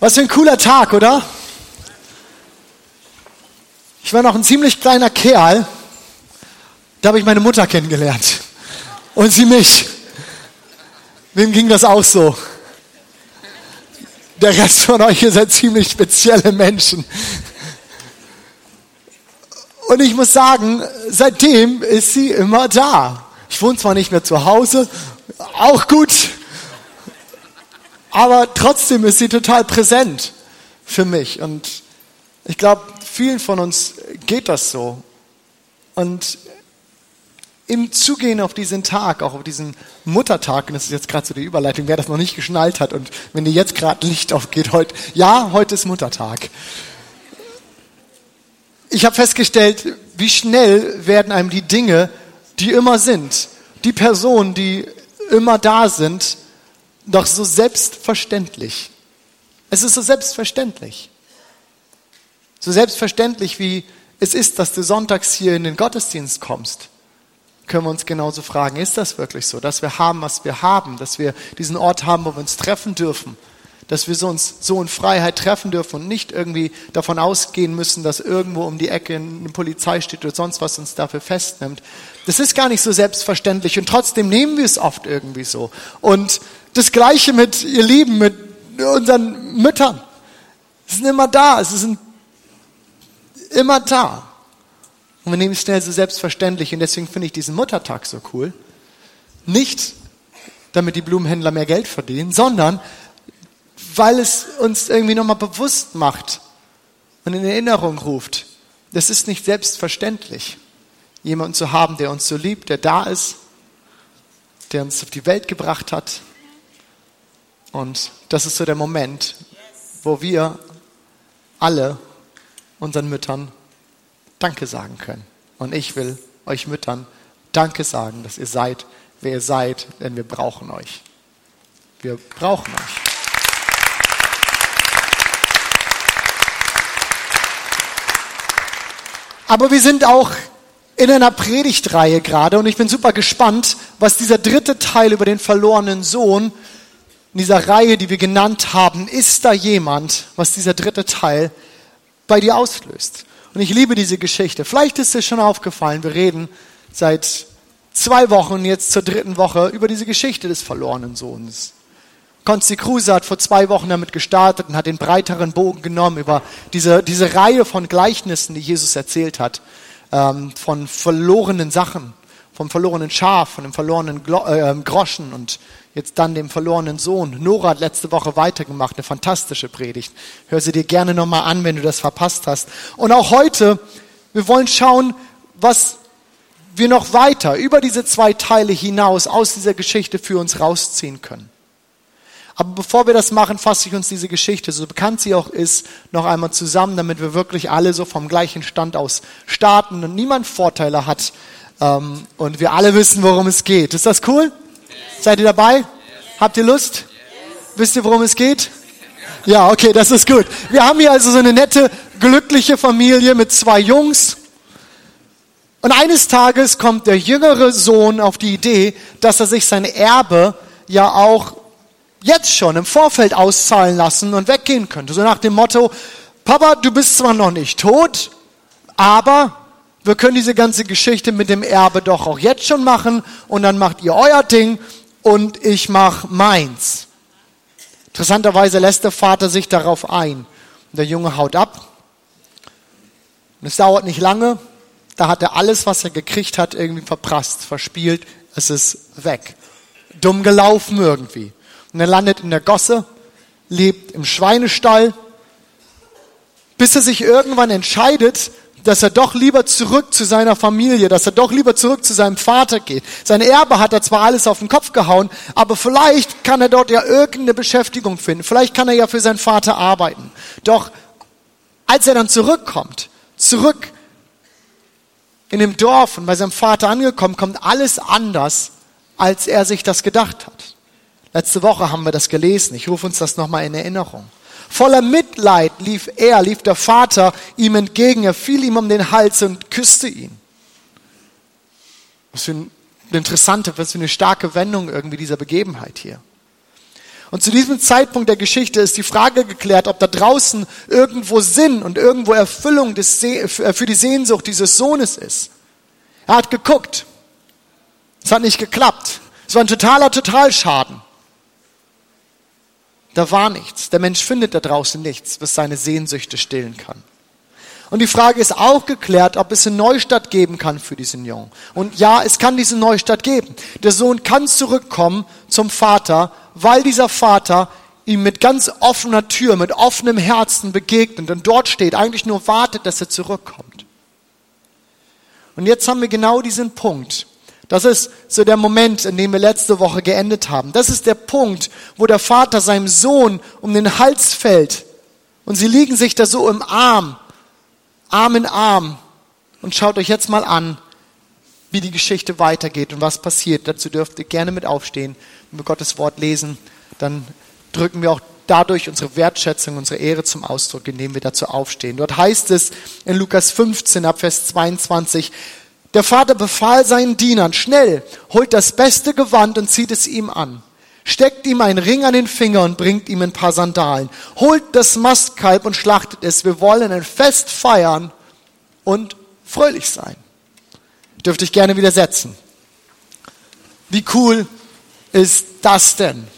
Was für ein cooler Tag, oder? Ich war noch ein ziemlich kleiner Kerl. Da habe ich meine Mutter kennengelernt. Und sie mich. Wem ging das auch so? Der Rest von euch, ihr seid ziemlich spezielle Menschen. Und ich muss sagen, seitdem ist sie immer da. Ich wohne zwar nicht mehr zu Hause, auch gut, aber trotzdem ist sie total präsent für mich. Und ich glaube, vielen von uns geht das so. Und im Zugehen auf diesen Tag, auch auf diesen Muttertag, und das ist jetzt gerade so die Überleitung, wer das noch nicht geschnallt hat und wenn dir jetzt gerade Licht aufgeht, heute, ja, heute ist Muttertag. Ich habe festgestellt, wie schnell werden einem die Dinge, die immer sind, die Personen, die immer da sind, doch so selbstverständlich. Es ist so selbstverständlich. So selbstverständlich wie es ist, dass du sonntags hier in den Gottesdienst kommst, können wir uns genauso fragen, ist das wirklich so, dass wir haben, was wir haben, dass wir diesen Ort haben, wo wir uns treffen dürfen, dass wir uns so in Freiheit treffen dürfen und nicht irgendwie davon ausgehen müssen, dass irgendwo um die Ecke eine Polizei steht oder sonst was uns dafür festnimmt. Das ist gar nicht so selbstverständlich und trotzdem nehmen wir es oft irgendwie so. Und das Gleiche mit, ihr Lieben, mit unseren Müttern. Sie sind immer da, sie sind immer da. Und wir nehmen es schnell so selbstverständlich und deswegen finde ich diesen Muttertag so cool. Nicht, damit die Blumenhändler mehr Geld verdienen, sondern weil es uns irgendwie nochmal bewusst macht und in Erinnerung ruft. Das ist nicht selbstverständlich, jemanden zu haben, der uns so liebt, der da ist, der uns auf die Welt gebracht hat. Und das ist so der Moment, wo wir alle unseren Müttern Danke sagen können. Und ich will euch Müttern Danke sagen, dass ihr seid, wer ihr seid, denn wir brauchen euch. Wir brauchen euch. Aber wir sind auch in einer Predigtreihe gerade und ich bin super gespannt, was dieser dritte Teil über den verlorenen Sohn in dieser Reihe, die wir genannt haben, ist da jemand, was dieser dritte Teil bei dir auslöst. Und ich liebe diese Geschichte. Vielleicht ist dir schon aufgefallen, wir reden seit zwei Wochen, jetzt zur dritten Woche, über diese Geschichte des verlorenen Sohnes. Konsti Kruse hat vor zwei Wochen damit gestartet und hat den breiteren Bogen genommen über diese, diese Reihe von Gleichnissen, die Jesus erzählt hat, ähm, von verlorenen Sachen, vom verlorenen Schaf, von dem verlorenen Glo äh, Groschen und jetzt dann dem verlorenen Sohn. Nora hat letzte Woche weitergemacht, eine fantastische Predigt. Hör sie dir gerne nochmal an, wenn du das verpasst hast. Und auch heute, wir wollen schauen, was wir noch weiter über diese zwei Teile hinaus aus dieser Geschichte für uns rausziehen können. Aber bevor wir das machen, fasse ich uns diese Geschichte, so bekannt sie auch ist, noch einmal zusammen, damit wir wirklich alle so vom gleichen Stand aus starten und niemand Vorteile hat ähm, und wir alle wissen, worum es geht. Ist das cool? Seid ihr dabei? Habt ihr Lust? Wisst ihr, worum es geht? Ja, okay, das ist gut. Wir haben hier also so eine nette, glückliche Familie mit zwei Jungs. Und eines Tages kommt der jüngere Sohn auf die Idee, dass er sich sein Erbe ja auch jetzt schon im Vorfeld auszahlen lassen und weggehen könnte. So nach dem Motto, Papa, du bist zwar noch nicht tot, aber wir können diese ganze Geschichte mit dem Erbe doch auch jetzt schon machen und dann macht ihr euer Ding und ich mach meins. Interessanterweise lässt der Vater sich darauf ein. Und der Junge haut ab. Und es dauert nicht lange. Da hat er alles, was er gekriegt hat, irgendwie verprasst, verspielt. Es ist weg. Dumm gelaufen irgendwie. Und er landet in der Gosse, lebt im Schweinestall, bis er sich irgendwann entscheidet, dass er doch lieber zurück zu seiner Familie, dass er doch lieber zurück zu seinem Vater geht. Sein Erbe hat er zwar alles auf den Kopf gehauen, aber vielleicht kann er dort ja irgendeine Beschäftigung finden. Vielleicht kann er ja für seinen Vater arbeiten. Doch als er dann zurückkommt, zurück in dem Dorf und bei seinem Vater angekommen, kommt alles anders, als er sich das gedacht hat. Letzte Woche haben wir das gelesen. Ich rufe uns das nochmal in Erinnerung. Voller Mitleid lief er, lief der Vater ihm entgegen. Er fiel ihm um den Hals und küsste ihn. Was für eine interessante, was für eine starke Wendung irgendwie dieser Begebenheit hier. Und zu diesem Zeitpunkt der Geschichte ist die Frage geklärt, ob da draußen irgendwo Sinn und irgendwo Erfüllung des für die Sehnsucht dieses Sohnes ist. Er hat geguckt. Es hat nicht geklappt. Es war ein totaler Totalschaden. Da war nichts. Der Mensch findet da draußen nichts, was seine Sehnsüchte stillen kann. Und die Frage ist auch geklärt, ob es eine Neustadt geben kann für diesen Jungen. Und ja, es kann diese Neustadt geben. Der Sohn kann zurückkommen zum Vater, weil dieser Vater ihm mit ganz offener Tür, mit offenem Herzen begegnet und dort steht, eigentlich nur wartet, dass er zurückkommt. Und jetzt haben wir genau diesen Punkt. Das ist so der Moment, in dem wir letzte Woche geendet haben. Das ist der Punkt, wo der Vater seinem Sohn um den Hals fällt und sie liegen sich da so im Arm, Arm in Arm. Und schaut euch jetzt mal an, wie die Geschichte weitergeht und was passiert. Dazu dürft ihr gerne mit aufstehen, wenn wir Gottes Wort lesen. Dann drücken wir auch dadurch unsere Wertschätzung, unsere Ehre zum Ausdruck, indem wir dazu aufstehen. Dort heißt es in Lukas 15 ab Vers 22, der Vater befahl seinen Dienern, schnell, holt das beste Gewand und zieht es ihm an. Steckt ihm einen Ring an den Finger und bringt ihm ein paar Sandalen. Holt das Mastkalb und schlachtet es. Wir wollen ein Fest feiern und fröhlich sein. Dürfte ich gerne widersetzen. Wie cool ist das denn?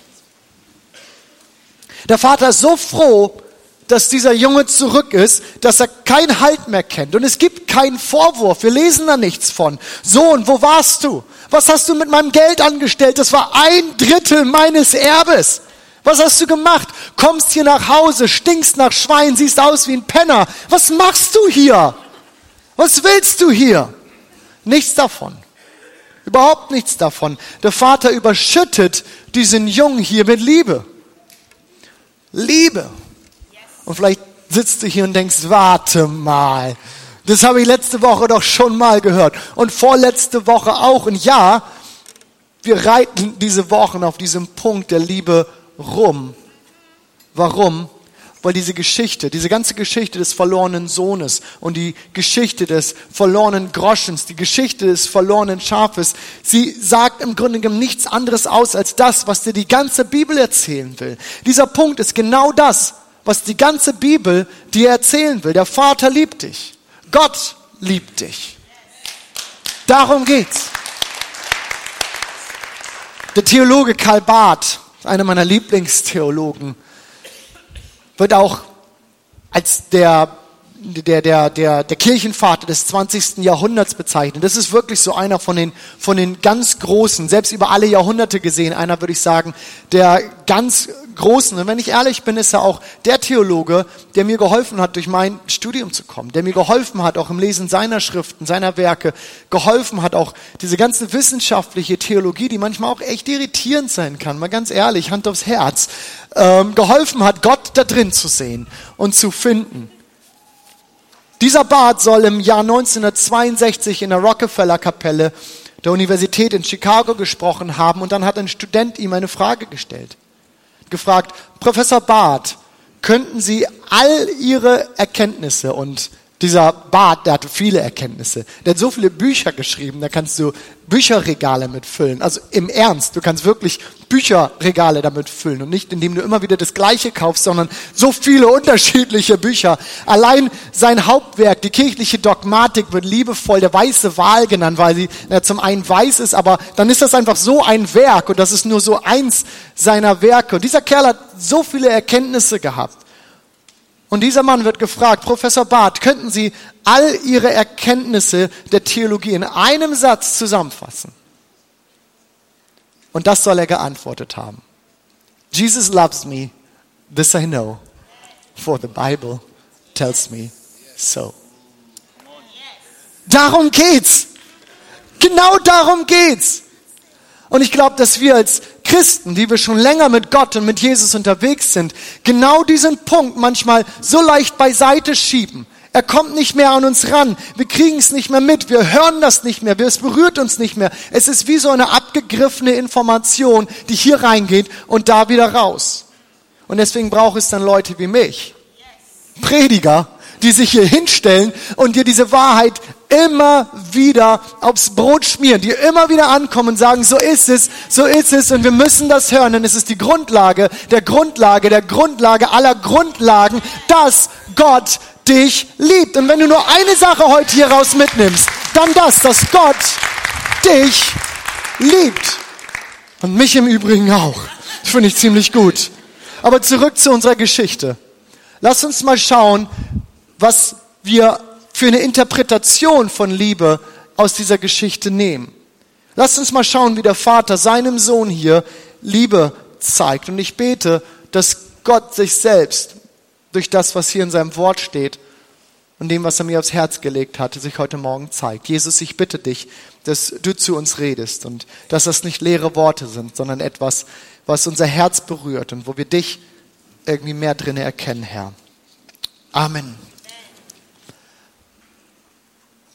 Der Vater ist so froh, dass dieser Junge zurück ist, dass er keinen Halt mehr kennt. Und es gibt keinen Vorwurf. Wir lesen da nichts von. Sohn, wo warst du? Was hast du mit meinem Geld angestellt? Das war ein Drittel meines Erbes. Was hast du gemacht? Kommst hier nach Hause, stinkst nach Schwein, siehst aus wie ein Penner. Was machst du hier? Was willst du hier? Nichts davon. Überhaupt nichts davon. Der Vater überschüttet diesen Jungen hier mit Liebe. Liebe. Und vielleicht sitzt du hier und denkst, warte mal. Das habe ich letzte Woche doch schon mal gehört. Und vorletzte Woche auch. Und ja, wir reiten diese Wochen auf diesem Punkt der Liebe rum. Warum? Weil diese Geschichte, diese ganze Geschichte des verlorenen Sohnes und die Geschichte des verlorenen Groschens, die Geschichte des verlorenen Schafes, sie sagt im Grunde genommen nichts anderes aus als das, was dir die ganze Bibel erzählen will. Dieser Punkt ist genau das, was die ganze Bibel dir erzählen will. Der Vater liebt dich. Gott liebt dich. Darum geht's. Der Theologe Karl Barth, einer meiner Lieblingstheologen, wird auch als der der, der, der, der Kirchenvater des 20. Jahrhunderts bezeichnet. Das ist wirklich so einer von den, von den ganz Großen, selbst über alle Jahrhunderte gesehen, einer würde ich sagen, der ganz Großen. Und wenn ich ehrlich bin, ist er auch der Theologe, der mir geholfen hat, durch mein Studium zu kommen, der mir geholfen hat, auch im Lesen seiner Schriften, seiner Werke, geholfen hat, auch diese ganze wissenschaftliche Theologie, die manchmal auch echt irritierend sein kann, mal ganz ehrlich, Hand aufs Herz, ähm, geholfen hat, Gott da drin zu sehen und zu finden. Dieser Bart soll im Jahr 1962 in der Rockefeller Kapelle der Universität in Chicago gesprochen haben und dann hat ein Student ihm eine Frage gestellt. Gefragt, Professor Barth, könnten Sie all Ihre Erkenntnisse und dieser Bart, der hatte viele Erkenntnisse. Der hat so viele Bücher geschrieben, da kannst du Bücherregale mitfüllen. Also im Ernst, du kannst wirklich Bücherregale damit füllen und nicht indem du immer wieder das Gleiche kaufst, sondern so viele unterschiedliche Bücher. Allein sein Hauptwerk, die kirchliche Dogmatik, wird liebevoll der weiße Wahl genannt, weil sie na, zum einen weiß ist, aber dann ist das einfach so ein Werk und das ist nur so eins seiner Werke. Und dieser Kerl hat so viele Erkenntnisse gehabt. Und dieser Mann wird gefragt, Professor Barth, könnten Sie all Ihre Erkenntnisse der Theologie in einem Satz zusammenfassen? Und das soll er geantwortet haben. Jesus loves me, this I know, for the Bible tells me so. Darum geht's. Genau darum geht's. Und ich glaube, dass wir als Christen, die wir schon länger mit Gott und mit Jesus unterwegs sind, genau diesen Punkt manchmal so leicht beiseite schieben. Er kommt nicht mehr an uns ran. Wir kriegen es nicht mehr mit. Wir hören das nicht mehr. Es berührt uns nicht mehr. Es ist wie so eine abgegriffene Information, die hier reingeht und da wieder raus. Und deswegen braucht es dann Leute wie mich. Prediger, die sich hier hinstellen und dir diese Wahrheit immer wieder aufs Brot schmieren, die immer wieder ankommen und sagen, so ist es, so ist es und wir müssen das hören, denn es ist die Grundlage der Grundlage der Grundlage aller Grundlagen, dass Gott dich liebt. Und wenn du nur eine Sache heute hier raus mitnimmst, dann das, dass Gott dich liebt. Und mich im Übrigen auch. Das finde ich ziemlich gut. Aber zurück zu unserer Geschichte. Lass uns mal schauen, was wir für eine Interpretation von Liebe aus dieser Geschichte nehmen. Lasst uns mal schauen, wie der Vater seinem Sohn hier Liebe zeigt. Und ich bete, dass Gott sich selbst durch das, was hier in seinem Wort steht und dem, was er mir aufs Herz gelegt hat, sich heute Morgen zeigt. Jesus, ich bitte dich, dass du zu uns redest und dass das nicht leere Worte sind, sondern etwas, was unser Herz berührt und wo wir dich irgendwie mehr drin erkennen, Herr. Amen.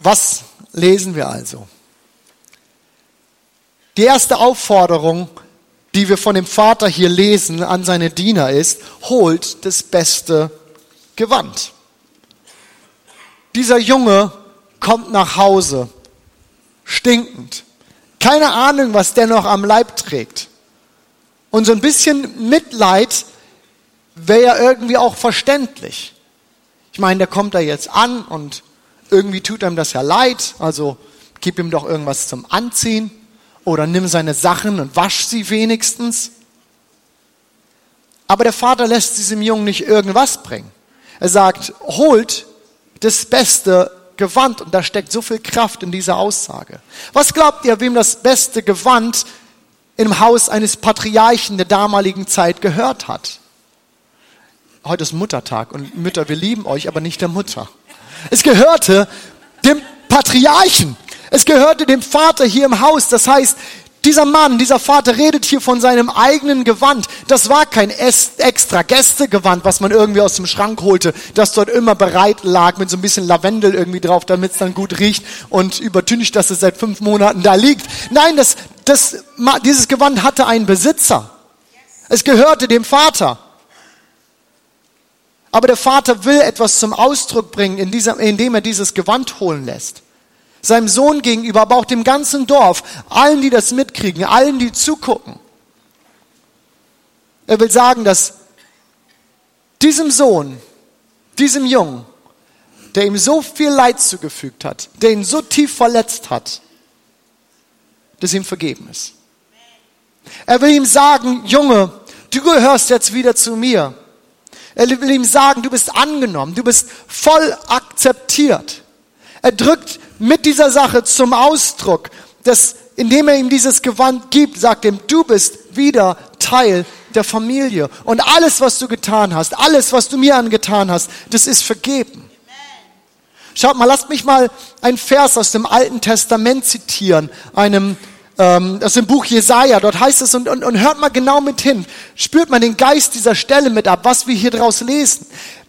Was lesen wir also? Die erste Aufforderung, die wir von dem Vater hier lesen an seine Diener ist, holt das beste Gewand. Dieser Junge kommt nach Hause, stinkend. Keine Ahnung, was der noch am Leib trägt. Und so ein bisschen Mitleid wäre ja irgendwie auch verständlich. Ich meine, der kommt da jetzt an und irgendwie tut ihm das ja leid, also gib ihm doch irgendwas zum Anziehen oder nimm seine Sachen und wasch sie wenigstens. Aber der Vater lässt diesem Jungen nicht irgendwas bringen. Er sagt, holt das beste Gewand. Und da steckt so viel Kraft in dieser Aussage. Was glaubt ihr, wem das beste Gewand im Haus eines Patriarchen der damaligen Zeit gehört hat? Heute ist Muttertag und Mütter, wir lieben euch, aber nicht der Mutter. Es gehörte dem Patriarchen. Es gehörte dem Vater hier im Haus. Das heißt, dieser Mann, dieser Vater redet hier von seinem eigenen Gewand. Das war kein extra Gästegewand, was man irgendwie aus dem Schrank holte, das dort immer bereit lag mit so ein bisschen Lavendel irgendwie drauf, damit es dann gut riecht und übertüncht, dass es seit fünf Monaten da liegt. Nein, das, das, dieses Gewand hatte einen Besitzer. Es gehörte dem Vater. Aber der Vater will etwas zum Ausdruck bringen, indem er dieses Gewand holen lässt seinem Sohn gegenüber, aber auch dem ganzen Dorf, allen, die das mitkriegen, allen, die zugucken. Er will sagen, dass diesem Sohn, diesem Jungen, der ihm so viel Leid zugefügt hat, der ihn so tief verletzt hat, dass ihm vergeben ist. Er will ihm sagen, Junge, du gehörst jetzt wieder zu mir. Er will ihm sagen, du bist angenommen, du bist voll akzeptiert. Er drückt mit dieser Sache zum Ausdruck, dass indem er ihm dieses Gewand gibt, sagt ihm, du bist wieder Teil der Familie. Und alles, was du getan hast, alles, was du mir angetan hast, das ist vergeben. Schaut mal, lasst mich mal einen Vers aus dem Alten Testament zitieren, einem ähm, aus dem Buch Jesaja. Dort heißt es und, und, und hört mal genau mit hin. Spürt man den Geist dieser Stelle mit ab, was wir hier draus lesen.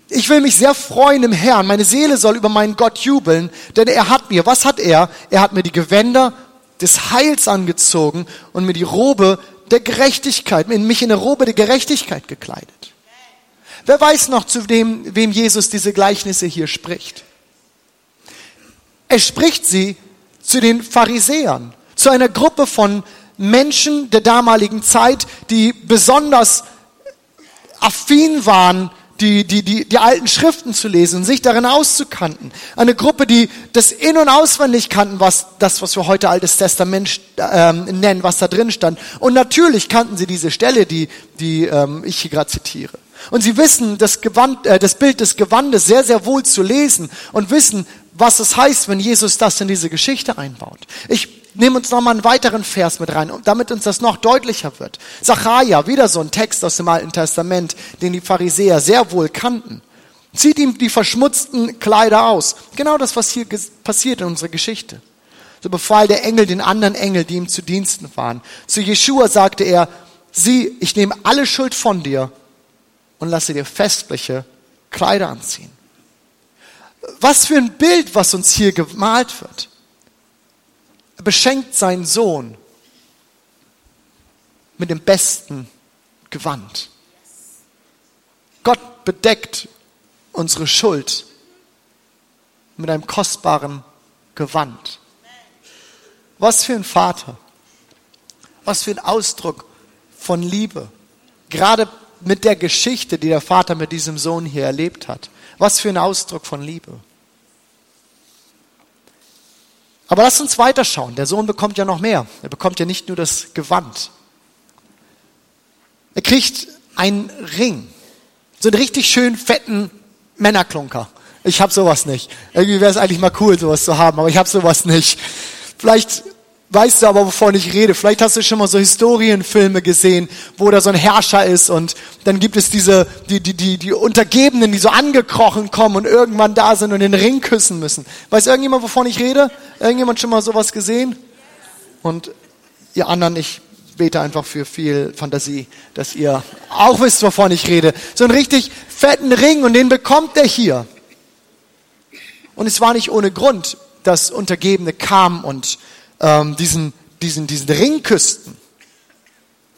Ich will mich sehr freuen im Herrn. Meine Seele soll über meinen Gott jubeln, denn er hat mir, was hat er? Er hat mir die Gewänder des Heils angezogen und mir die Robe der Gerechtigkeit, mich in eine Robe der Gerechtigkeit gekleidet. Wer weiß noch, zu dem, wem Jesus diese Gleichnisse hier spricht? Er spricht sie zu den Pharisäern, zu einer Gruppe von Menschen der damaligen Zeit, die besonders affin waren die, die, die, die alten Schriften zu lesen und sich darin auszukanten. Eine Gruppe, die das in- und auswendig kannten, was das, was wir heute Altes Testament ähm, nennen, was da drin stand. Und natürlich kannten sie diese Stelle, die, die ähm, ich hier gerade zitiere. Und sie wissen das, Gewand, äh, das Bild des Gewandes sehr, sehr wohl zu lesen und wissen, was es heißt, wenn Jesus das in diese Geschichte einbaut. Ich nehme uns nochmal einen weiteren Vers mit rein, damit uns das noch deutlicher wird. Zachariah, wieder so ein Text aus dem Alten Testament, den die Pharisäer sehr wohl kannten. Zieht ihm die verschmutzten Kleider aus. Genau das, was hier passiert in unserer Geschichte. So befahl der Engel den anderen Engel, die ihm zu Diensten waren. Zu Jeschua sagte er, sieh, ich nehme alle Schuld von dir und lasse dir festliche Kleider anziehen. Was für ein Bild, was uns hier gemalt wird. Er beschenkt seinen Sohn mit dem besten Gewand. Gott bedeckt unsere Schuld mit einem kostbaren Gewand. Was für ein Vater. Was für ein Ausdruck von Liebe. Gerade mit der Geschichte, die der Vater mit diesem Sohn hier erlebt hat. Was für ein Ausdruck von Liebe. Aber lass uns weiterschauen. Der Sohn bekommt ja noch mehr. Er bekommt ja nicht nur das Gewand. Er kriegt einen Ring. So einen richtig schön fetten Männerklunker. Ich habe sowas nicht. Irgendwie wäre es eigentlich mal cool, sowas zu haben, aber ich habe sowas nicht. Vielleicht weißt du aber, wovon ich rede. Vielleicht hast du schon mal so Historienfilme gesehen, wo da so ein Herrscher ist und dann gibt es diese, die, die, die, die Untergebenen, die so angekrochen kommen und irgendwann da sind und den Ring küssen müssen. Weiß irgendjemand, wovon ich rede? Irgendjemand schon mal sowas gesehen? Und ihr anderen, ich bete einfach für viel Fantasie, dass ihr auch wisst, wovon ich rede. So einen richtig fetten Ring und den bekommt er hier. Und es war nicht ohne Grund, dass Untergebene kamen und ähm, diesen, diesen, diesen Ring küssten.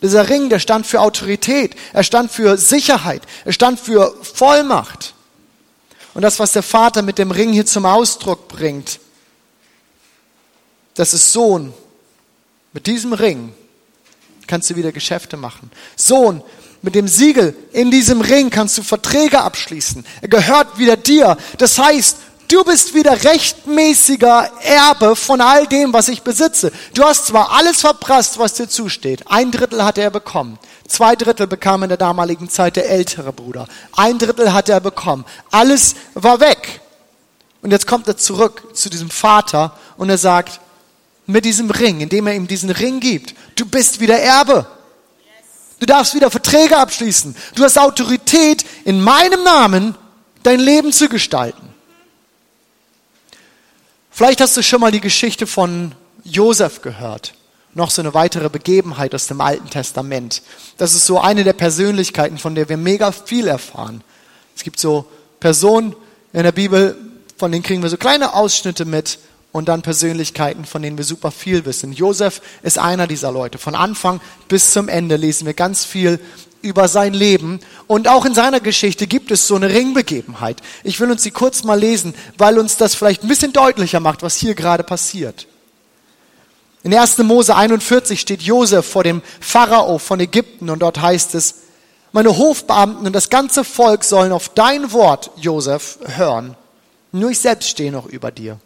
Dieser Ring, der stand für Autorität, er stand für Sicherheit, er stand für Vollmacht. Und das, was der Vater mit dem Ring hier zum Ausdruck bringt, das ist Sohn. Mit diesem Ring kannst du wieder Geschäfte machen. Sohn, mit dem Siegel in diesem Ring kannst du Verträge abschließen. Er gehört wieder dir. Das heißt, Du bist wieder rechtmäßiger Erbe von all dem, was ich besitze. Du hast zwar alles verprasst, was dir zusteht. Ein Drittel hatte er bekommen. Zwei Drittel bekam in der damaligen Zeit der ältere Bruder. Ein Drittel hatte er bekommen. Alles war weg. Und jetzt kommt er zurück zu diesem Vater und er sagt, mit diesem Ring, indem er ihm diesen Ring gibt, du bist wieder Erbe. Du darfst wieder Verträge abschließen. Du hast Autorität, in meinem Namen dein Leben zu gestalten. Vielleicht hast du schon mal die Geschichte von Josef gehört. Noch so eine weitere Begebenheit aus dem Alten Testament. Das ist so eine der Persönlichkeiten, von der wir mega viel erfahren. Es gibt so Personen in der Bibel, von denen kriegen wir so kleine Ausschnitte mit und dann Persönlichkeiten, von denen wir super viel wissen. Josef ist einer dieser Leute. Von Anfang bis zum Ende lesen wir ganz viel über sein Leben. Und auch in seiner Geschichte gibt es so eine Ringbegebenheit. Ich will uns sie kurz mal lesen, weil uns das vielleicht ein bisschen deutlicher macht, was hier gerade passiert. In 1. Mose 41 steht Josef vor dem Pharao von Ägypten und dort heißt es, meine Hofbeamten und das ganze Volk sollen auf dein Wort, Josef, hören. Nur ich selbst stehe noch über dir.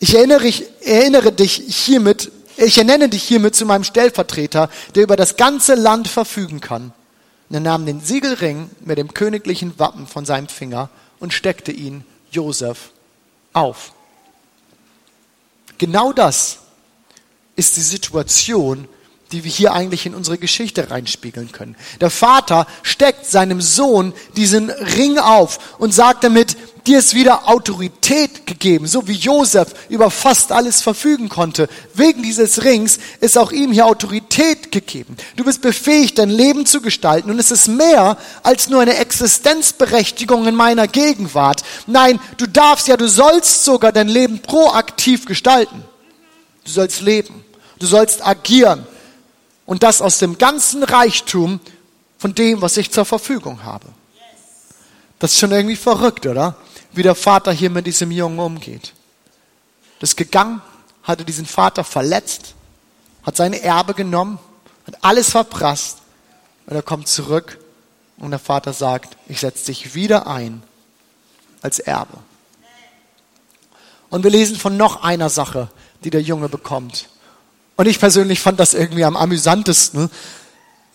Ich erinnere, ich erinnere dich hiermit ich ernenne dich hiermit zu meinem Stellvertreter, der über das ganze Land verfügen kann. Und er nahm den Siegelring mit dem königlichen Wappen von seinem Finger und steckte ihn Josef auf. Genau das ist die Situation, die wir hier eigentlich in unsere Geschichte reinspiegeln können. Der Vater steckt seinem Sohn diesen Ring auf und sagt damit, dir ist wieder Autorität gegeben, so wie Josef über fast alles verfügen konnte. Wegen dieses Rings ist auch ihm hier Autorität gegeben. Du bist befähigt, dein Leben zu gestalten und es ist mehr als nur eine Existenzberechtigung in meiner Gegenwart. Nein, du darfst ja, du sollst sogar dein Leben proaktiv gestalten. Du sollst leben. Du sollst agieren. Und das aus dem ganzen Reichtum von dem, was ich zur Verfügung habe. Das ist schon irgendwie verrückt, oder? Wie der Vater hier mit diesem Jungen umgeht. Das gegangen, hatte diesen Vater verletzt, hat seine Erbe genommen, hat alles verprasst und er kommt zurück und der Vater sagt, ich setze dich wieder ein als Erbe. Und wir lesen von noch einer Sache, die der Junge bekommt. Und ich persönlich fand das irgendwie am amüsantesten.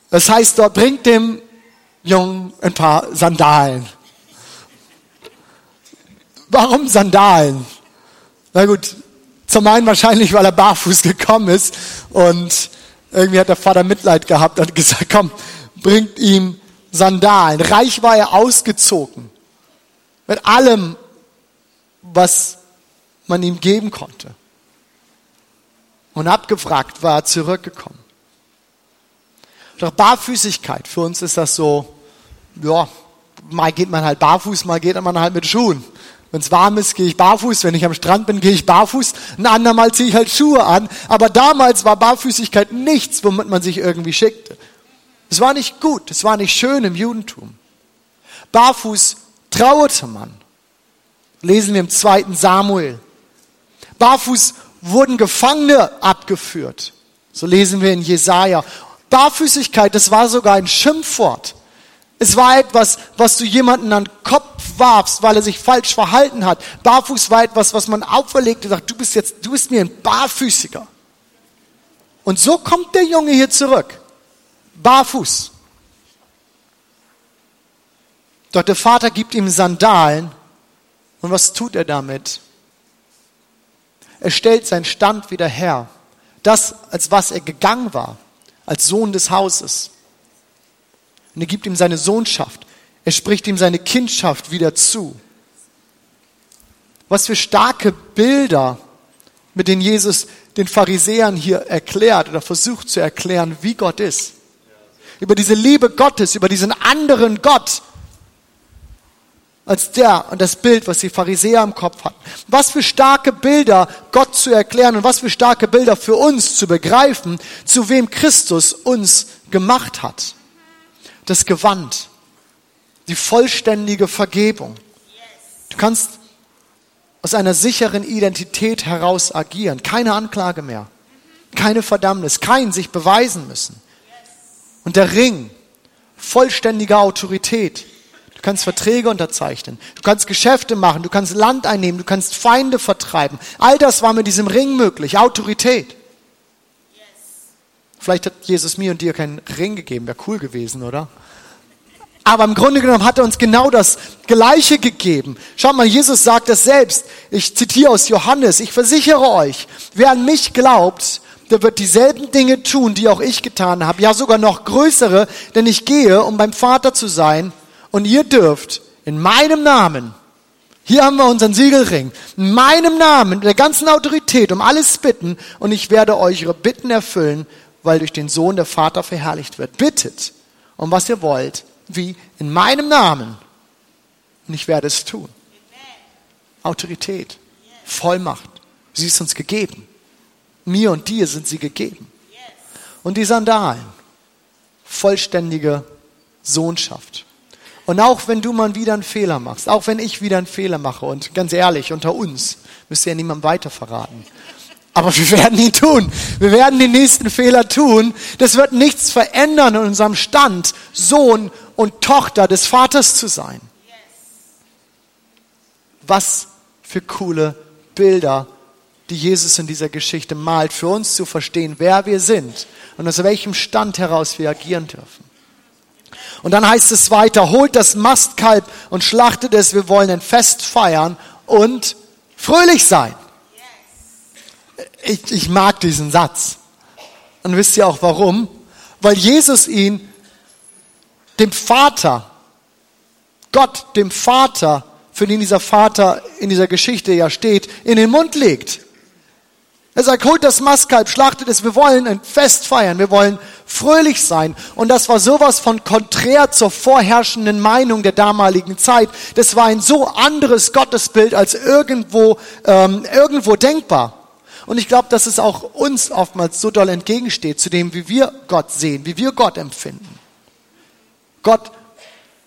Das heißt, dort bringt dem Jungen ein paar Sandalen. Warum Sandalen? Na gut, zum einen wahrscheinlich, weil er barfuß gekommen ist und irgendwie hat der Vater Mitleid gehabt und gesagt, komm, bringt ihm Sandalen. Reich war er ausgezogen. Mit allem, was man ihm geben konnte. Und abgefragt war er zurückgekommen. Doch Barfüßigkeit, für uns ist das so, ja, mal geht man halt barfuß, mal geht man halt mit Schuhen. Wenn es warm ist, gehe ich barfuß. Wenn ich am Strand bin, gehe ich barfuß. Ein andermal ziehe ich halt Schuhe an. Aber damals war Barfüßigkeit nichts, womit man sich irgendwie schickte. Es war nicht gut, es war nicht schön im Judentum. Barfuß trauerte man. Lesen wir im zweiten Samuel. Barfuß wurden Gefangene abgeführt. So lesen wir in Jesaja. Barfüßigkeit, das war sogar ein Schimpfwort. Es war etwas, was du jemanden an den Kopf warfst, weil er sich falsch verhalten hat. Barfuß war etwas, was man auferlegte sagt, du bist jetzt, du bist mir ein Barfüßiger. Und so kommt der Junge hier zurück. Barfuß. Doch der Vater gibt ihm Sandalen. Und was tut er damit? Er stellt seinen Stand wieder her. Das, als was er gegangen war, als Sohn des Hauses. Und er gibt ihm seine Sohnschaft. Er spricht ihm seine Kindschaft wieder zu. Was für starke Bilder, mit denen Jesus den Pharisäern hier erklärt oder versucht zu erklären, wie Gott ist. Über diese Liebe Gottes, über diesen anderen Gott, als der und das Bild, was die Pharisäer im Kopf hatten. Was für starke Bilder Gott zu erklären und was für starke Bilder für uns zu begreifen, zu wem Christus uns gemacht hat das Gewand, die vollständige Vergebung. Du kannst aus einer sicheren Identität heraus agieren. Keine Anklage mehr, keine Verdammnis, kein sich beweisen müssen. Und der Ring, vollständige Autorität. Du kannst Verträge unterzeichnen, du kannst Geschäfte machen, du kannst Land einnehmen, du kannst Feinde vertreiben. All das war mit diesem Ring möglich, Autorität. Vielleicht hat Jesus mir und dir keinen Ring gegeben, wäre cool gewesen, oder? Aber im Grunde genommen hat er uns genau das Gleiche gegeben. Schaut mal, Jesus sagt es selbst. Ich zitiere aus Johannes. Ich versichere euch, wer an mich glaubt, der wird dieselben Dinge tun, die auch ich getan habe. Ja, sogar noch größere, denn ich gehe, um beim Vater zu sein. Und ihr dürft in meinem Namen, hier haben wir unseren Siegelring, in meinem Namen, der ganzen Autorität, um alles bitten. Und ich werde euch eure Bitten erfüllen, weil durch den Sohn der Vater verherrlicht wird. Bittet um was ihr wollt, wie in meinem Namen. Und ich werde es tun. Autorität, Vollmacht, sie ist uns gegeben. Mir und dir sind sie gegeben. Und die Sandalen, vollständige Sohnschaft. Und auch wenn du mal wieder einen Fehler machst, auch wenn ich wieder einen Fehler mache, und ganz ehrlich, unter uns, müsst ihr ja niemandem weiter verraten. Aber wir werden ihn tun. Wir werden den nächsten Fehler tun. Das wird nichts verändern in unserem Stand, Sohn und Tochter des Vaters zu sein. Was für coole Bilder, die Jesus in dieser Geschichte malt, für uns zu verstehen, wer wir sind und aus welchem Stand heraus wir agieren dürfen. Und dann heißt es weiter, holt das Mastkalb und schlachtet es, wir wollen ein Fest feiern und fröhlich sein ich, ich mag diesen Satz. Und wisst ihr auch warum? Weil Jesus ihn dem Vater, Gott, dem Vater, für den dieser Vater in dieser Geschichte ja steht, in den Mund legt. Er sagt, holt das Mastkalb, schlachtet es, wir wollen ein Fest feiern, wir wollen fröhlich sein. Und das war sowas von konträr zur vorherrschenden Meinung der damaligen Zeit. Das war ein so anderes Gottesbild als irgendwo, ähm, irgendwo denkbar. Und ich glaube, dass es auch uns oftmals so doll entgegensteht zu dem, wie wir Gott sehen, wie wir Gott empfinden. Gott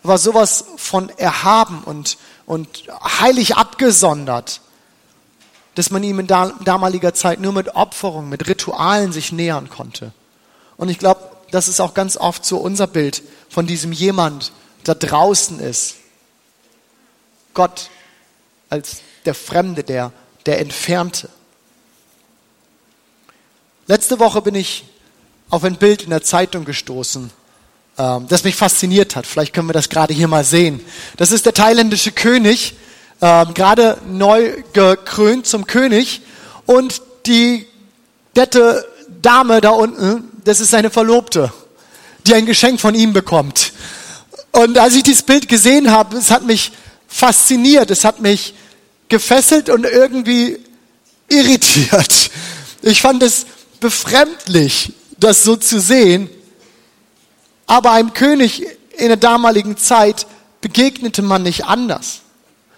war sowas von erhaben und, und heilig abgesondert, dass man ihm in damaliger Zeit nur mit Opferungen, mit Ritualen sich nähern konnte. Und ich glaube, das ist auch ganz oft so unser Bild von diesem jemand, der draußen ist. Gott als der Fremde, der, der Entfernte. Letzte Woche bin ich auf ein Bild in der Zeitung gestoßen, ähm, das mich fasziniert hat. Vielleicht können wir das gerade hier mal sehen. Das ist der thailändische König, ähm, gerade neu gekrönt zum König. Und die nette Dame da unten, das ist seine Verlobte, die ein Geschenk von ihm bekommt. Und als ich dieses Bild gesehen habe, es hat mich fasziniert, es hat mich gefesselt und irgendwie irritiert. Ich fand es befremdlich, das so zu sehen. Aber einem König in der damaligen Zeit begegnete man nicht anders.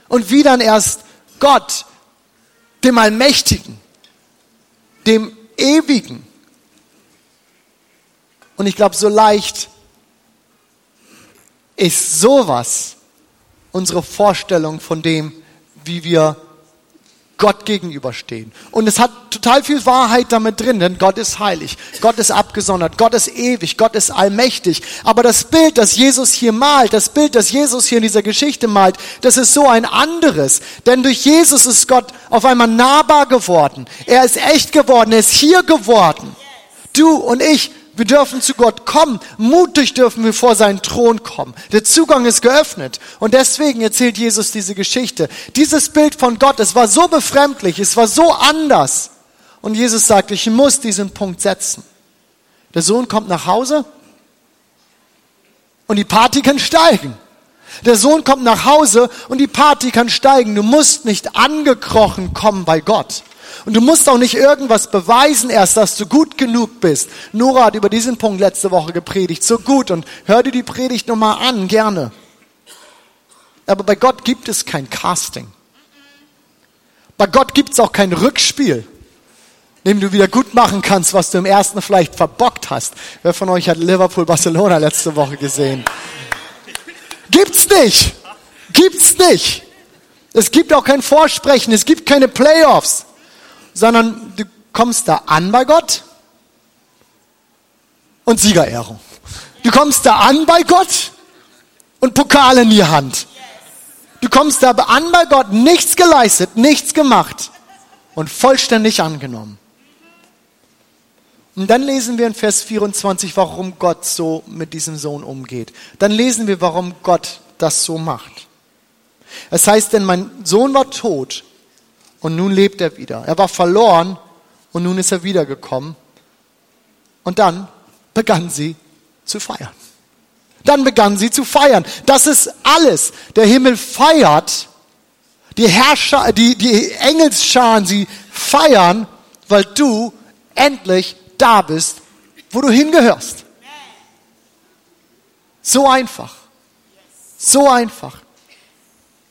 Und wie dann erst Gott, dem Allmächtigen, dem Ewigen. Und ich glaube, so leicht ist sowas unsere Vorstellung von dem, wie wir Gott gegenüberstehen. Und es hat total viel Wahrheit damit drin, denn Gott ist heilig, Gott ist abgesondert, Gott ist ewig, Gott ist allmächtig. Aber das Bild, das Jesus hier malt, das Bild, das Jesus hier in dieser Geschichte malt, das ist so ein anderes. Denn durch Jesus ist Gott auf einmal nahbar geworden. Er ist echt geworden, er ist hier geworden. Du und ich, wir dürfen zu Gott kommen. Mutig dürfen wir vor seinen Thron kommen. Der Zugang ist geöffnet. Und deswegen erzählt Jesus diese Geschichte. Dieses Bild von Gott, es war so befremdlich, es war so anders. Und Jesus sagt, ich muss diesen Punkt setzen. Der Sohn kommt nach Hause und die Party kann steigen. Der Sohn kommt nach Hause und die Party kann steigen. Du musst nicht angekrochen kommen bei Gott. Und du musst auch nicht irgendwas beweisen erst, dass du gut genug bist. Nora hat über diesen Punkt letzte Woche gepredigt. So gut. Und hör dir die Predigt nochmal an, gerne. Aber bei Gott gibt es kein Casting. Bei Gott gibt es auch kein Rückspiel, dem du wieder gut machen kannst, was du im ersten vielleicht verbockt hast. Wer von euch hat Liverpool Barcelona letzte Woche gesehen? Gibt's nicht. Gibt's nicht. Es gibt auch kein Vorsprechen, es gibt keine Playoffs sondern du kommst da an bei Gott und Siegerehrung. Du kommst da an bei Gott und Pokal in die Hand. Du kommst da an bei Gott, nichts geleistet, nichts gemacht und vollständig angenommen. Und dann lesen wir in Vers 24, warum Gott so mit diesem Sohn umgeht. Dann lesen wir, warum Gott das so macht. Es heißt, denn mein Sohn war tot und nun lebt er wieder. Er war verloren und nun ist er wiedergekommen. Und dann begann sie zu feiern. Dann begann sie zu feiern. Das ist alles. Der Himmel feiert. Die Herrscher, die, die Engelsscharen, sie feiern, weil du endlich da bist, wo du hingehörst. So einfach. So einfach.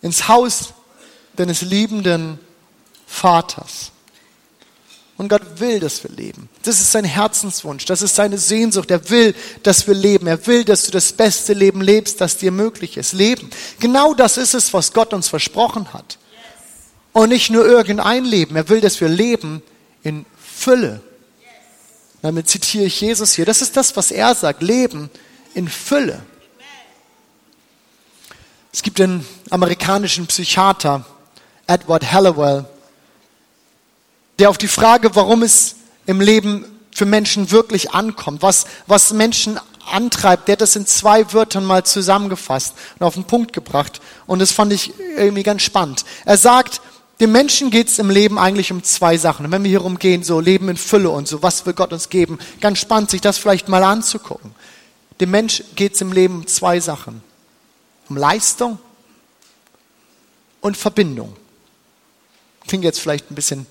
Ins Haus deines liebenden Vaters. Und Gott will, dass wir leben. Das ist sein Herzenswunsch, das ist seine Sehnsucht. Er will, dass wir leben. Er will, dass du das beste Leben lebst, das dir möglich ist. Leben. Genau das ist es, was Gott uns versprochen hat. Und nicht nur irgendein Leben. Er will, dass wir leben in Fülle. Damit zitiere ich Jesus hier. Das ist das, was er sagt. Leben in Fülle. Es gibt einen amerikanischen Psychiater, Edward Hallowell, der auf die Frage, warum es im Leben für Menschen wirklich ankommt, was, was Menschen antreibt, der hat das in zwei Wörtern mal zusammengefasst und auf den Punkt gebracht. Und das fand ich irgendwie ganz spannend. Er sagt, dem Menschen geht es im Leben eigentlich um zwei Sachen. Und wenn wir hier rumgehen, so Leben in Fülle und so, was will Gott uns geben? Ganz spannend, sich das vielleicht mal anzugucken. Dem Mensch geht es im Leben um zwei Sachen. Um Leistung und Verbindung. Klingt jetzt vielleicht ein bisschen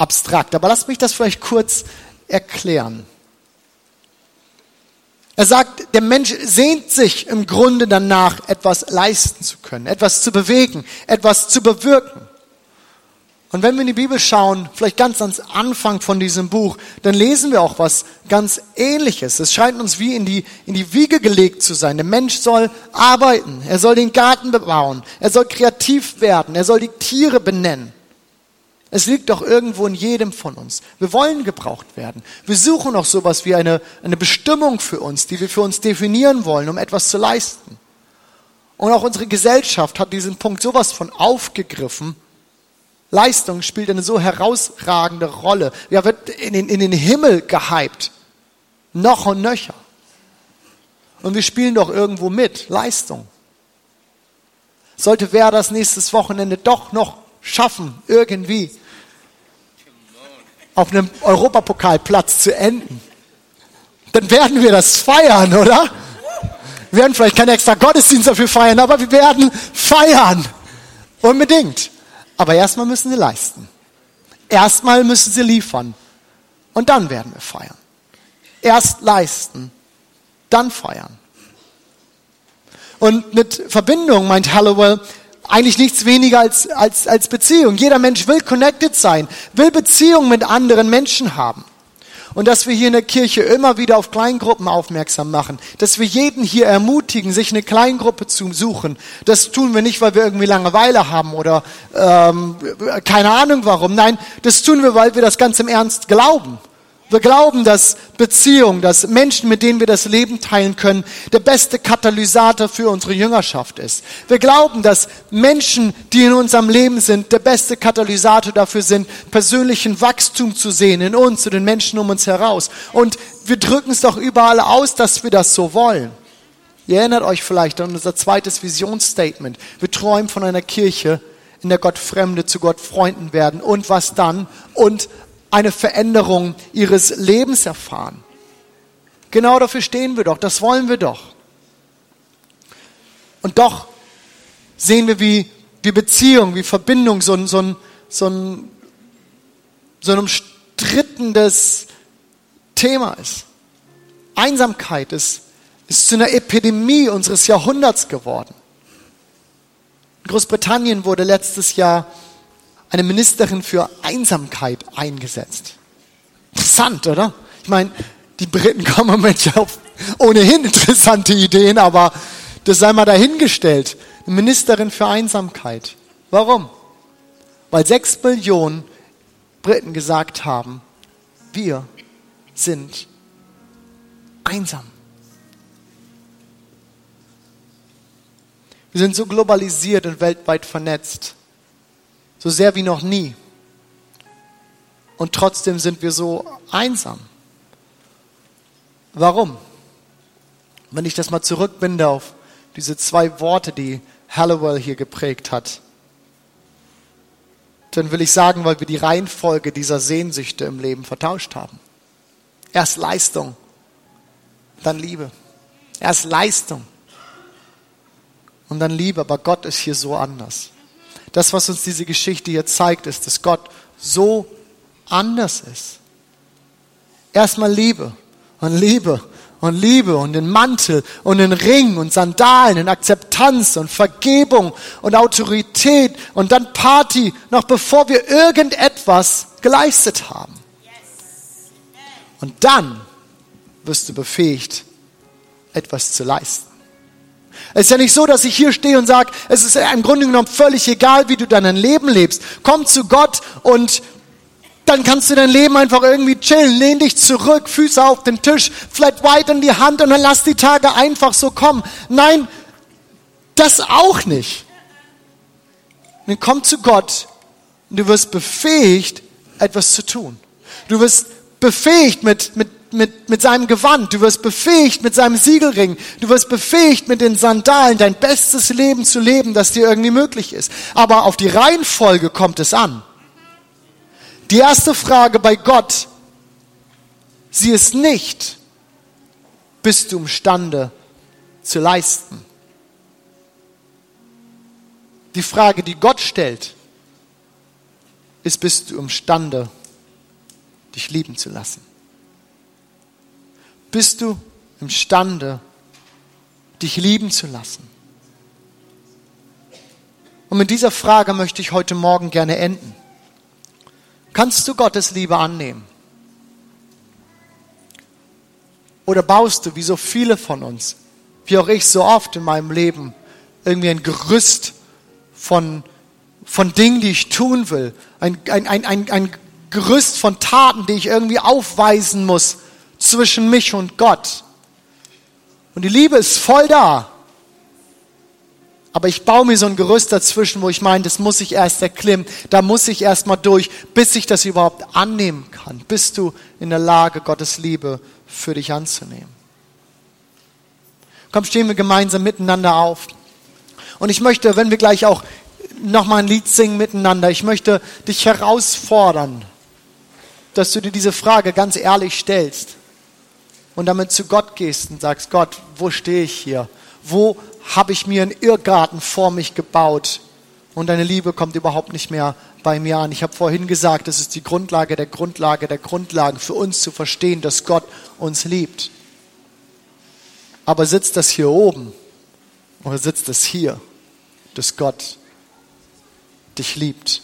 abstrakt. Aber lasst mich das vielleicht kurz erklären. Er sagt, der Mensch sehnt sich im Grunde danach, etwas leisten zu können, etwas zu bewegen, etwas zu bewirken. Und wenn wir in die Bibel schauen, vielleicht ganz ans Anfang von diesem Buch, dann lesen wir auch was ganz Ähnliches. Es scheint uns wie in die, in die Wiege gelegt zu sein. Der Mensch soll arbeiten, er soll den Garten bebauen, er soll kreativ werden, er soll die Tiere benennen. Es liegt doch irgendwo in jedem von uns. Wir wollen gebraucht werden. Wir suchen auch sowas wie eine, eine Bestimmung für uns, die wir für uns definieren wollen, um etwas zu leisten. Und auch unsere Gesellschaft hat diesen Punkt sowas von aufgegriffen. Leistung spielt eine so herausragende Rolle. Ja, wird in den, in den Himmel gehypt. Noch und nöcher. Und wir spielen doch irgendwo mit. Leistung. Sollte wer das nächstes Wochenende doch noch schaffen, irgendwie auf einem Europapokalplatz zu enden, dann werden wir das feiern, oder? Wir werden vielleicht keinen extra Gottesdienst dafür feiern, aber wir werden feiern. Unbedingt. Aber erstmal müssen sie leisten. Erstmal müssen sie liefern. Und dann werden wir feiern. Erst leisten, dann feiern. Und mit Verbindung meint Hallowell, eigentlich nichts weniger als, als, als Beziehung. Jeder Mensch will connected sein, will Beziehung mit anderen Menschen haben. Und dass wir hier in der Kirche immer wieder auf Kleingruppen aufmerksam machen. Dass wir jeden hier ermutigen, sich eine Kleingruppe zu suchen. Das tun wir nicht, weil wir irgendwie Langeweile haben oder ähm, keine Ahnung warum. Nein, das tun wir, weil wir das ganz im Ernst glauben. Wir glauben, dass Beziehung, dass Menschen, mit denen wir das Leben teilen können, der beste Katalysator für unsere Jüngerschaft ist. Wir glauben, dass Menschen, die in unserem Leben sind, der beste Katalysator dafür sind, persönlichen Wachstum zu sehen in uns und den Menschen um uns heraus. Und wir drücken es doch überall aus, dass wir das so wollen. Ihr erinnert euch vielleicht an unser zweites Visionsstatement. Wir träumen von einer Kirche, in der Gott Fremde zu Gott Freunden werden. Und was dann? Und eine Veränderung ihres Lebens erfahren. Genau dafür stehen wir doch, das wollen wir doch. Und doch sehen wir, wie, wie Beziehung, wie Verbindung so ein, so so ein, so ein umstrittenes Thema ist. Einsamkeit ist, ist zu einer Epidemie unseres Jahrhunderts geworden. In Großbritannien wurde letztes Jahr eine Ministerin für Einsamkeit eingesetzt. Interessant, oder? Ich meine, die Briten kommen ja auf ohnehin interessante Ideen, aber das sei mal dahingestellt. Eine Ministerin für Einsamkeit. Warum? Weil sechs Millionen Briten gesagt haben, wir sind einsam. Wir sind so globalisiert und weltweit vernetzt so sehr wie noch nie. Und trotzdem sind wir so einsam. Warum? Wenn ich das mal zurückbinde auf diese zwei Worte, die Hallowell hier geprägt hat, dann will ich sagen, weil wir die Reihenfolge dieser Sehnsüchte im Leben vertauscht haben. Erst Leistung, dann Liebe. Erst Leistung und dann Liebe, aber Gott ist hier so anders. Das, was uns diese Geschichte hier zeigt, ist, dass Gott so anders ist. Erstmal Liebe und Liebe und Liebe und den Mantel und den Ring und Sandalen und Akzeptanz und Vergebung und Autorität und dann Party, noch bevor wir irgendetwas geleistet haben. Und dann wirst du befähigt, etwas zu leisten. Es ist ja nicht so, dass ich hier stehe und sage, es ist im Grunde genommen völlig egal, wie du dein Leben lebst. Komm zu Gott und dann kannst du dein Leben einfach irgendwie chillen. Lehn dich zurück, Füße auf den Tisch, vielleicht weit in die Hand und dann lass die Tage einfach so kommen. Nein, das auch nicht. Dann komm zu Gott und du wirst befähigt, etwas zu tun. Du wirst befähigt, mit, mit mit, mit seinem Gewand, du wirst befähigt mit seinem Siegelring, du wirst befähigt mit den Sandalen, dein bestes Leben zu leben, das dir irgendwie möglich ist. Aber auf die Reihenfolge kommt es an. Die erste Frage bei Gott, sie ist nicht, bist du imstande zu leisten? Die Frage, die Gott stellt, ist, bist du imstande, dich lieben zu lassen? Bist du imstande, dich lieben zu lassen? Und mit dieser Frage möchte ich heute Morgen gerne enden. Kannst du Gottes Liebe annehmen? Oder baust du, wie so viele von uns, wie auch ich so oft in meinem Leben, irgendwie ein Gerüst von, von Dingen, die ich tun will, ein, ein, ein, ein, ein Gerüst von Taten, die ich irgendwie aufweisen muss, zwischen mich und Gott. Und die Liebe ist voll da. Aber ich baue mir so ein Gerüst dazwischen, wo ich meine, das muss ich erst erklimmen, da muss ich erst mal durch, bis ich das überhaupt annehmen kann. Bist du in der Lage, Gottes Liebe für dich anzunehmen? Komm, stehen wir gemeinsam miteinander auf. Und ich möchte, wenn wir gleich auch nochmal ein Lied singen miteinander, ich möchte dich herausfordern, dass du dir diese Frage ganz ehrlich stellst und damit zu Gott gehst und sagst, Gott, wo stehe ich hier? Wo habe ich mir einen Irrgarten vor mich gebaut? Und deine Liebe kommt überhaupt nicht mehr bei mir an. Ich habe vorhin gesagt, es ist die Grundlage der Grundlage der Grundlagen für uns zu verstehen, dass Gott uns liebt. Aber sitzt das hier oben oder sitzt das hier, dass Gott dich liebt?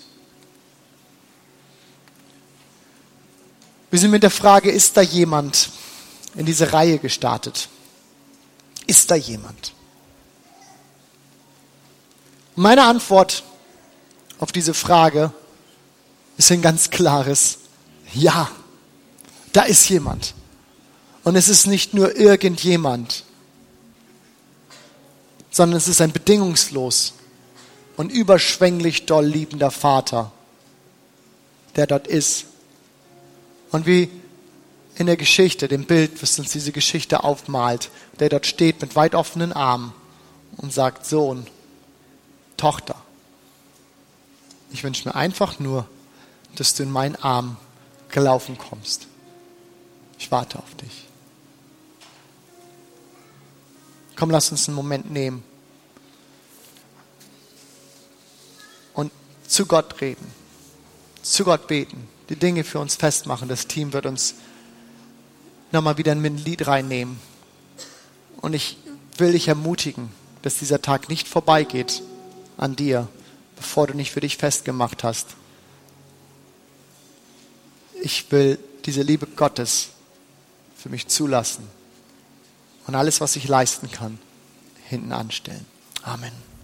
Wir sind mit der Frage, ist da jemand in diese Reihe gestartet? Ist da jemand? Meine Antwort auf diese Frage ist ein ganz klares Ja. Da ist jemand. Und es ist nicht nur irgendjemand, sondern es ist ein bedingungslos und überschwänglich doll liebender Vater, der dort ist. Und wie in der Geschichte, dem Bild, was uns diese Geschichte aufmalt, der dort steht mit weit offenen Armen und sagt, Sohn, Tochter, ich wünsche mir einfach nur, dass du in meinen Arm gelaufen kommst. Ich warte auf dich. Komm, lass uns einen Moment nehmen und zu Gott reden, zu Gott beten, die Dinge für uns festmachen. Das Team wird uns nochmal wieder ein Lied reinnehmen. Und ich will dich ermutigen, dass dieser Tag nicht vorbeigeht an dir, bevor du nicht für dich festgemacht hast. Ich will diese Liebe Gottes für mich zulassen und alles, was ich leisten kann, hinten anstellen. Amen.